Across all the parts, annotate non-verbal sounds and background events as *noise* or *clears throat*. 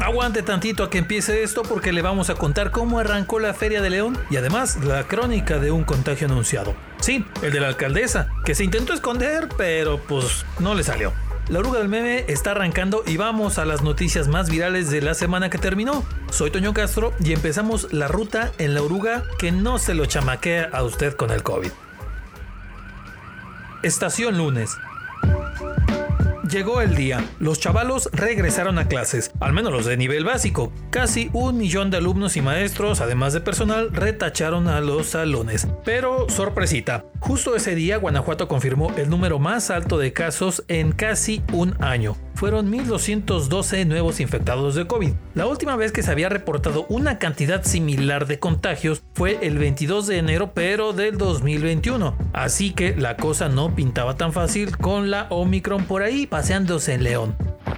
Aguante tantito a que empiece esto porque le vamos a contar cómo arrancó la Feria de León y además la crónica de un contagio anunciado. Sí, el de la alcaldesa, que se intentó esconder, pero pues no le salió. La oruga del meme está arrancando y vamos a las noticias más virales de la semana que terminó. Soy Toño Castro y empezamos la ruta en la oruga que no se lo chamaquea a usted con el COVID. Estación lunes. Llegó el día. Los chavalos regresaron a clases, al menos los de nivel básico. Casi un millón de alumnos y maestros, además de personal, retacharon a los salones. Pero, sorpresita, justo ese día Guanajuato confirmó el número más alto de casos en casi un año fueron 1.212 nuevos infectados de COVID. La última vez que se había reportado una cantidad similar de contagios fue el 22 de enero, pero del 2021. Así que la cosa no pintaba tan fácil con la Omicron por ahí paseándose en León.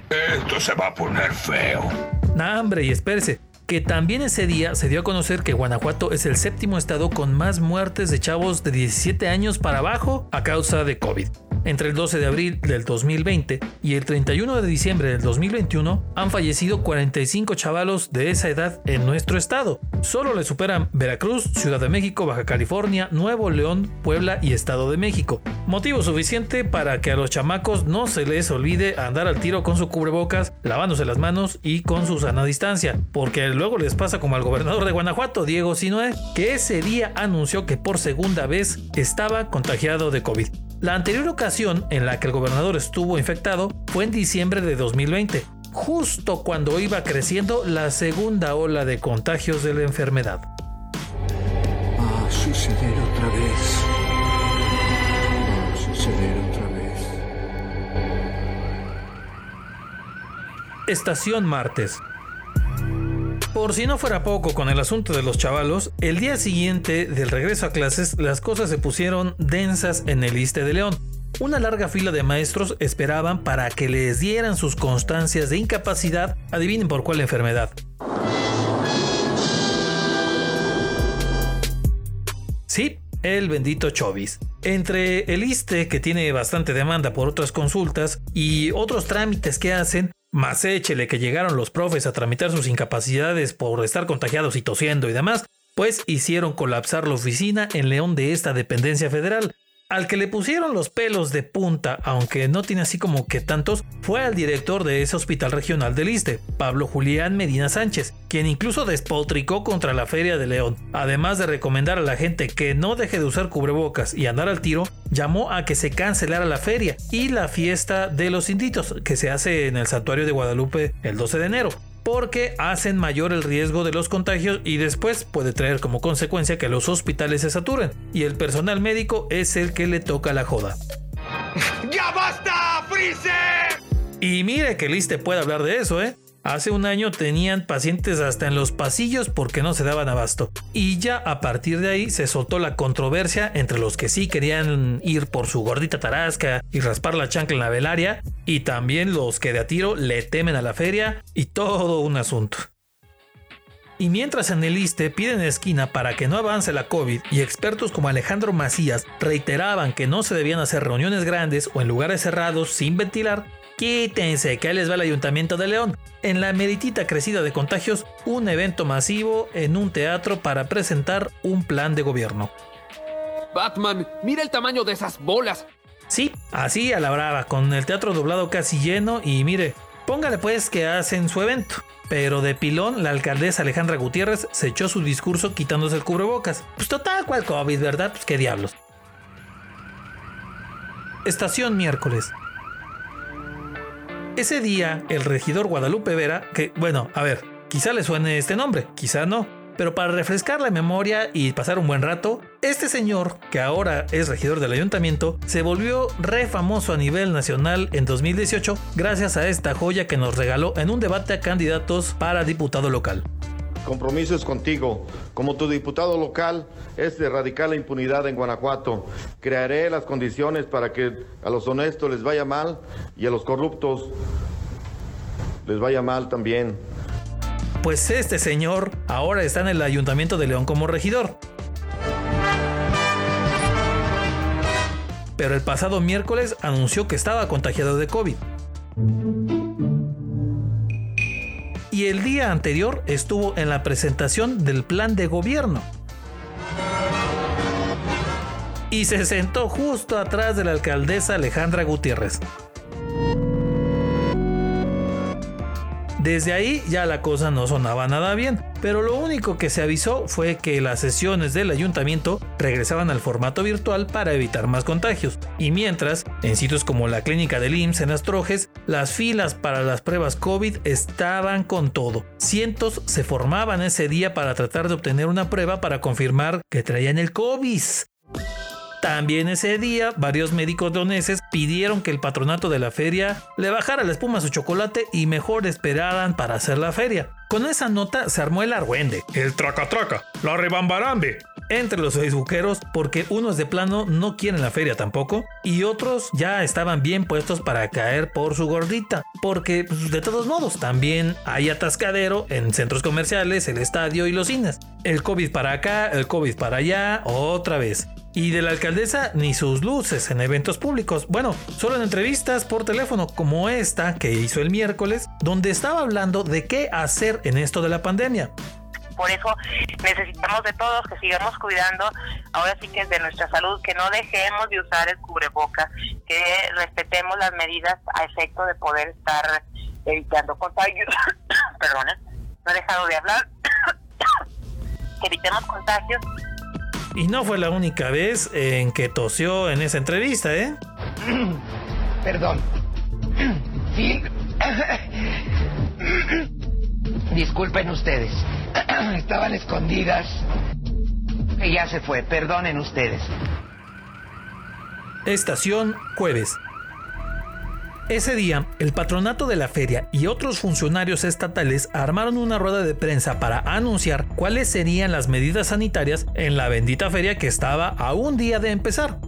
Esto se va a poner feo. Nah, hombre, y espérese que también ese día se dio a conocer que Guanajuato es el séptimo estado con más muertes de chavos de 17 años para abajo a causa de COVID. Entre el 12 de abril del 2020 y el 31 de diciembre del 2021 han fallecido 45 chavalos de esa edad en nuestro estado. Solo le superan Veracruz, Ciudad de México, Baja California, Nuevo León, Puebla y Estado de México. Motivo suficiente para que a los chamacos no se les olvide andar al tiro con su cubrebocas, lavándose las manos y con su sana distancia, porque luego les pasa como al gobernador de Guanajuato, Diego Sinoé, que ese día anunció que por segunda vez estaba contagiado de COVID. La anterior ocasión en la que el gobernador estuvo infectado fue en diciembre de 2020, justo cuando iba creciendo la segunda ola de contagios de la enfermedad. Va a suceder otra vez. Va a suceder otra vez. Estación martes. Por si no fuera poco con el asunto de los chavalos, el día siguiente del regreso a clases las cosas se pusieron densas en el Iste de León. Una larga fila de maestros esperaban para que les dieran sus constancias de incapacidad, adivinen por cuál enfermedad. Sí, el bendito Chovis. Entre el ISTE, que tiene bastante demanda por otras consultas, y otros trámites que hacen, más échele que llegaron los profes a tramitar sus incapacidades por estar contagiados y tosiendo y demás, pues hicieron colapsar la oficina en León de esta dependencia federal, al que le pusieron los pelos de punta, aunque no tiene así como que tantos, fue al director de ese hospital regional del Iste, Pablo Julián Medina Sánchez, quien incluso despotricó contra la Feria de León. Además de recomendar a la gente que no deje de usar cubrebocas y andar al tiro, llamó a que se cancelara la feria y la fiesta de los inditos, que se hace en el santuario de Guadalupe el 12 de enero porque hacen mayor el riesgo de los contagios y después puede traer como consecuencia que los hospitales se saturen y el personal médico es el que le toca la joda. ¡Ya basta, Freezer! Y mire que Liste puede hablar de eso, ¿eh? Hace un año tenían pacientes hasta en los pasillos porque no se daban abasto. Y ya a partir de ahí se soltó la controversia entre los que sí querían ir por su gordita tarasca y raspar la chancla en la velaria, y también los que de a tiro le temen a la feria, y todo un asunto. Y mientras en el ISTE piden esquina para que no avance la COVID y expertos como Alejandro Macías reiteraban que no se debían hacer reuniones grandes o en lugares cerrados sin ventilar, Quítense, que ahí les va el Ayuntamiento de León. En la meritita crecida de contagios, un evento masivo en un teatro para presentar un plan de gobierno. Batman, mira el tamaño de esas bolas. Sí, así a la brava, con el teatro doblado casi lleno y mire, póngale pues que hacen su evento. Pero de pilón, la alcaldesa Alejandra Gutiérrez se echó su discurso quitándose el cubrebocas. Pues total, cual COVID, ¿verdad? Pues qué diablos. Estación miércoles. Ese día, el regidor Guadalupe Vera, que, bueno, a ver, quizá le suene este nombre, quizá no, pero para refrescar la memoria y pasar un buen rato, este señor, que ahora es regidor del ayuntamiento, se volvió re famoso a nivel nacional en 2018 gracias a esta joya que nos regaló en un debate a candidatos para diputado local compromiso es contigo. Como tu diputado local es erradicar la impunidad en Guanajuato. Crearé las condiciones para que a los honestos les vaya mal y a los corruptos les vaya mal también. Pues este señor ahora está en el Ayuntamiento de León como regidor. Pero el pasado miércoles anunció que estaba contagiado de COVID. Y el día anterior estuvo en la presentación del plan de gobierno. Y se sentó justo atrás de la alcaldesa Alejandra Gutiérrez. Desde ahí ya la cosa no sonaba nada bien, pero lo único que se avisó fue que las sesiones del ayuntamiento regresaban al formato virtual para evitar más contagios. Y mientras, en sitios como la clínica del IMSS en Astrojes, las filas para las pruebas COVID estaban con todo. Cientos se formaban ese día para tratar de obtener una prueba para confirmar que traían el COVID. También ese día, varios médicos leoneses pidieron que el patronato de la feria le bajara la espuma a su chocolate y mejor esperaran para hacer la feria. Con esa nota se armó el argüende, el traca-traca, la rebambarambe. Entre los facebookeros, porque unos de plano no quieren la feria tampoco, y otros ya estaban bien puestos para caer por su gordita, porque pues, de todos modos también hay atascadero en centros comerciales, el estadio y los cines. El COVID para acá, el COVID para allá, otra vez. Y de la alcaldesa ni sus luces en eventos públicos. Bueno, solo en entrevistas por teléfono como esta que hizo el miércoles, donde estaba hablando de qué hacer en esto de la pandemia. Por eso necesitamos de todos que sigamos cuidando, ahora sí que es de nuestra salud, que no dejemos de usar el cubreboca, que respetemos las medidas a efecto de poder estar evitando contagios. *coughs* Perdona, no he dejado de hablar. *coughs* evitemos contagios y no fue la única vez en que tosió en esa entrevista, ¿eh? *clears throat* Perdón. *clears throat* Sí. *clears throat* Disculpen ustedes. Estaban escondidas. Y ya se fue. Perdonen ustedes. Estación Jueves. Ese día, el patronato de la feria y otros funcionarios estatales armaron una rueda de prensa para anunciar cuáles serían las medidas sanitarias en la bendita feria que estaba a un día de empezar.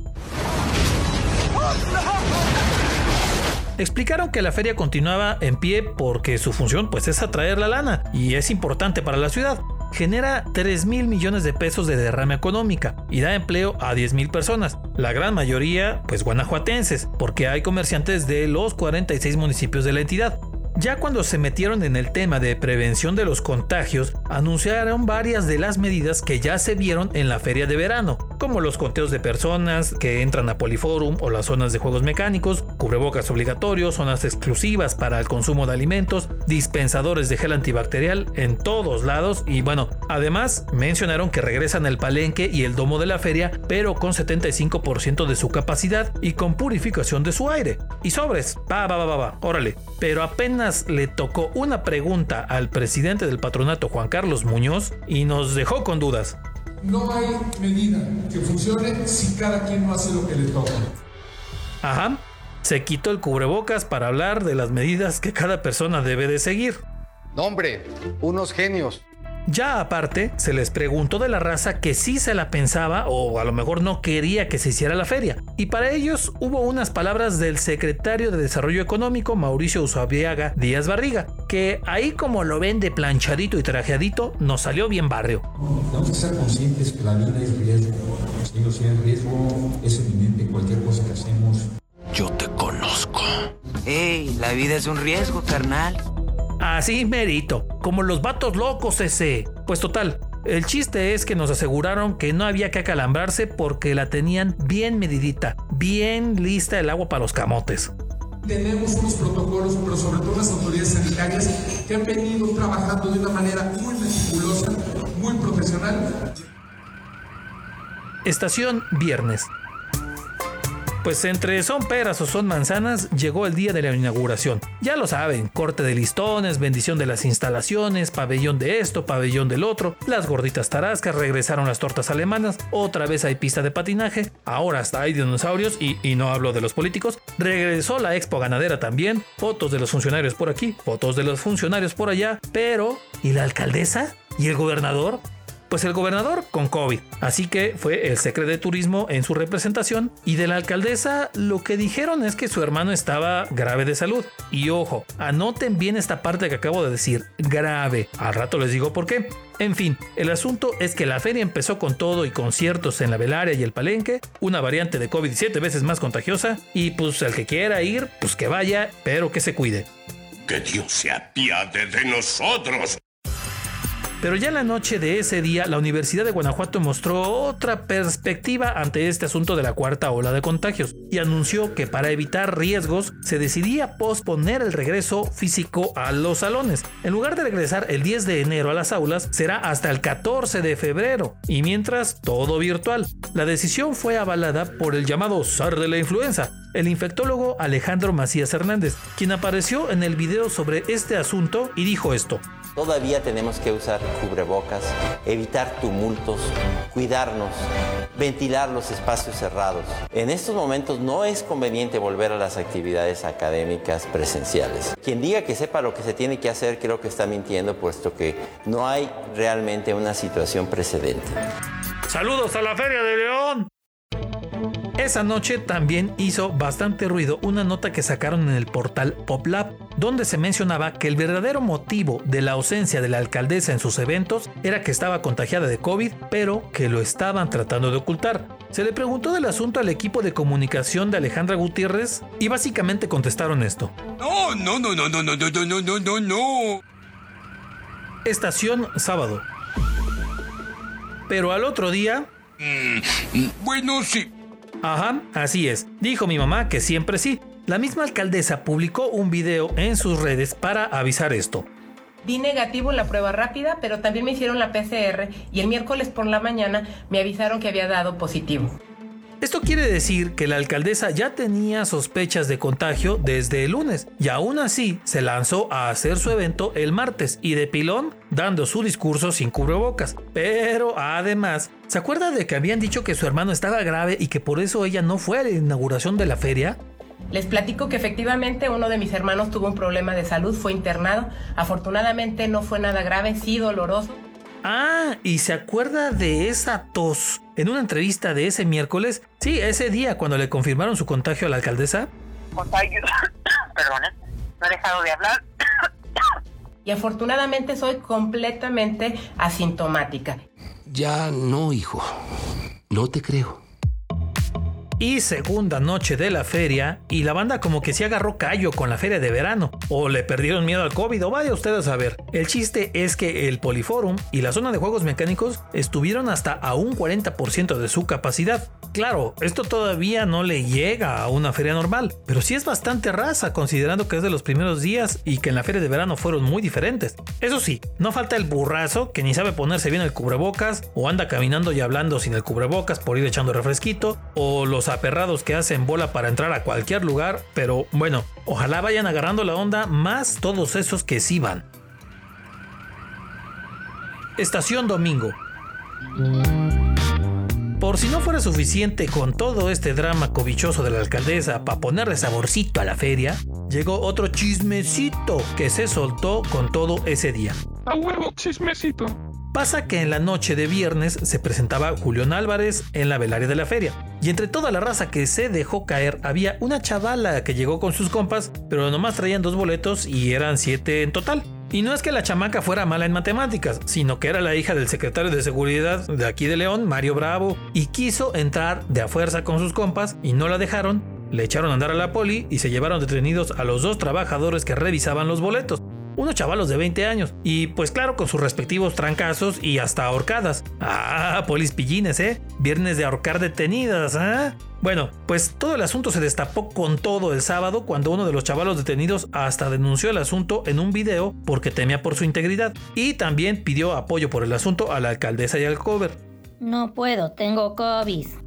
Explicaron que la feria continuaba en pie porque su función pues es atraer la lana y es importante para la ciudad, genera 3 mil millones de pesos de derrama económica y da empleo a 10 mil personas, la gran mayoría pues guanajuatenses, porque hay comerciantes de los 46 municipios de la entidad. Ya cuando se metieron en el tema de prevención de los contagios, anunciaron varias de las medidas que ya se vieron en la feria de verano, como los conteos de personas que entran a Poliforum o las zonas de juegos mecánicos, cubrebocas obligatorios, zonas exclusivas para el consumo de alimentos, dispensadores de gel antibacterial en todos lados y bueno, además mencionaron que regresan el palenque y el domo de la feria, pero con 75% de su capacidad y con purificación de su aire. Y sobres, va, va, va, va, órale. Pero apenas le tocó una pregunta al presidente del patronato Juan Carlos Muñoz y nos dejó con dudas. No hay medida que funcione si cada quien no hace lo que le toca. Ajá, se quitó el cubrebocas para hablar de las medidas que cada persona debe de seguir. No, hombre, unos genios. Ya aparte, se les preguntó de la raza que sí se la pensaba o a lo mejor no quería que se hiciera la feria. Y para ellos hubo unas palabras del secretario de Desarrollo Económico, Mauricio Usabiaga Díaz Barriga, que ahí como lo ven de planchadito y trajeadito, nos salió bien barrio. Tenemos que ser conscientes que la vida es riesgo. Si el riesgo es evidente cualquier cosa que hacemos. Yo te conozco. ¡Ey! La vida es un riesgo, carnal. Así merito, como los vatos locos ese. Pues total, el chiste es que nos aseguraron que no había que acalambrarse porque la tenían bien medidita, bien lista el agua para los camotes. Tenemos unos protocolos, pero sobre todo las autoridades sanitarias que han venido trabajando de una manera muy meticulosa, muy profesional. Estación Viernes. Pues entre son peras o son manzanas, llegó el día de la inauguración. Ya lo saben, corte de listones, bendición de las instalaciones, pabellón de esto, pabellón del otro, las gorditas tarascas, regresaron las tortas alemanas, otra vez hay pista de patinaje, ahora hasta hay dinosaurios y, y no hablo de los políticos, regresó la expo ganadera también, fotos de los funcionarios por aquí, fotos de los funcionarios por allá, pero ¿y la alcaldesa? ¿Y el gobernador? Pues el gobernador con COVID. Así que fue el secretario de turismo en su representación y de la alcaldesa lo que dijeron es que su hermano estaba grave de salud. Y ojo, anoten bien esta parte que acabo de decir, grave. Al rato les digo por qué. En fin, el asunto es que la feria empezó con todo y conciertos en la velaria y el palenque, una variante de COVID siete veces más contagiosa, y pues el que quiera ir, pues que vaya, pero que se cuide. Que Dios se apiade de nosotros. Pero ya en la noche de ese día, la Universidad de Guanajuato mostró otra perspectiva ante este asunto de la cuarta ola de contagios y anunció que para evitar riesgos se decidía posponer el regreso físico a los salones. En lugar de regresar el 10 de enero a las aulas, será hasta el 14 de febrero y mientras todo virtual. La decisión fue avalada por el llamado zar de la influenza, el infectólogo Alejandro Macías Hernández, quien apareció en el video sobre este asunto y dijo esto. Todavía tenemos que usar cubrebocas, evitar tumultos, cuidarnos, ventilar los espacios cerrados. En estos momentos no es conveniente volver a las actividades académicas presenciales. Quien diga que sepa lo que se tiene que hacer creo que está mintiendo puesto que no hay realmente una situación precedente. Saludos a la Feria de León. Esa noche también hizo bastante ruido una nota que sacaron en el portal PopLab, donde se mencionaba que el verdadero motivo de la ausencia de la alcaldesa en sus eventos era que estaba contagiada de COVID, pero que lo estaban tratando de ocultar. Se le preguntó del asunto al equipo de comunicación de Alejandra Gutiérrez y básicamente contestaron esto. No, no, no, no, no, no, no, no, no, no, no. Estación sábado. Pero al otro día... Mm, bueno, sí. Ajá, así es. Dijo mi mamá que siempre sí. La misma alcaldesa publicó un video en sus redes para avisar esto. Di negativo en la prueba rápida, pero también me hicieron la PCR y el miércoles por la mañana me avisaron que había dado positivo. Esto quiere decir que la alcaldesa ya tenía sospechas de contagio desde el lunes y aún así se lanzó a hacer su evento el martes y de pilón dando su discurso sin cubrebocas. Pero además, ¿se acuerda de que habían dicho que su hermano estaba grave y que por eso ella no fue a la inauguración de la feria? Les platico que efectivamente uno de mis hermanos tuvo un problema de salud, fue internado. Afortunadamente no fue nada grave, sí doloroso. Ah, ¿y se acuerda de esa tos en una entrevista de ese miércoles? Sí, ese día cuando le confirmaron su contagio a la alcaldesa. Contagio, *coughs* perdón, no he dejado de hablar. y afortunadamente soy completamente asintomática. Ya no, hijo. No te creo y segunda noche de la feria y la banda como que se agarró callo con la feria de verano o le perdieron miedo al COVID o vaya ustedes a ver. El chiste es que el Poliforum y la zona de juegos mecánicos estuvieron hasta a un 40% de su capacidad. Claro, esto todavía no le llega a una feria normal, pero sí es bastante raza considerando que es de los primeros días y que en la feria de verano fueron muy diferentes. Eso sí, no falta el burrazo que ni sabe ponerse bien el cubrebocas o anda caminando y hablando sin el cubrebocas por ir echando refresquito o los aperrados que hacen bola para entrar a cualquier lugar, pero bueno, ojalá vayan agarrando la onda más todos esos que sí van. Estación Domingo. Por si no fuera suficiente con todo este drama cobichoso de la alcaldesa para ponerle saborcito a la feria, llegó otro chismecito que se soltó con todo ese día. A huevo, chismecito. Pasa que en la noche de viernes se presentaba Julián Álvarez en la velaria de la feria. Y entre toda la raza que se dejó caer había una chavala que llegó con sus compas, pero nomás traían dos boletos y eran siete en total. Y no es que la chamaca fuera mala en matemáticas, sino que era la hija del secretario de seguridad de aquí de León, Mario Bravo, y quiso entrar de a fuerza con sus compas y no la dejaron, le echaron a andar a la poli y se llevaron detenidos a los dos trabajadores que revisaban los boletos unos chavalos de 20 años. Y pues claro, con sus respectivos trancazos y hasta ahorcadas. Ah, polis pillines, ¿eh? Viernes de ahorcar detenidas, ¿ah? Bueno, pues todo el asunto se destapó con todo el sábado cuando uno de los chavalos detenidos hasta denunció el asunto en un video porque temía por su integridad y también pidió apoyo por el asunto a la alcaldesa y al cover. No puedo, tengo COVID.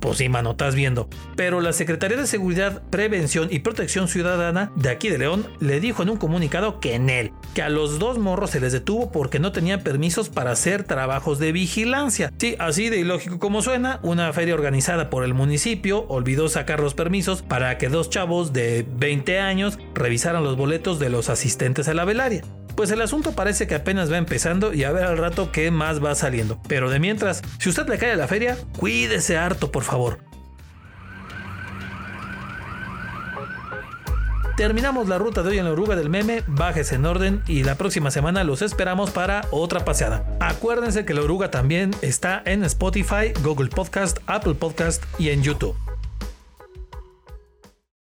Pues sí, mano, estás viendo. Pero la Secretaría de Seguridad, Prevención y Protección Ciudadana de aquí de León le dijo en un comunicado que en él, que a los dos morros se les detuvo porque no tenían permisos para hacer trabajos de vigilancia. Sí, así de ilógico como suena, una feria organizada por el municipio olvidó sacar los permisos para que dos chavos de 20 años revisaran los boletos de los asistentes a la velaria. Pues el asunto parece que apenas va empezando y a ver al rato qué más va saliendo. Pero de mientras, si usted le cae a la feria, cuídese harto, por favor. Terminamos la ruta de hoy en la oruga del meme, bajes en orden y la próxima semana los esperamos para otra paseada. Acuérdense que la oruga también está en Spotify, Google Podcast, Apple Podcast y en YouTube.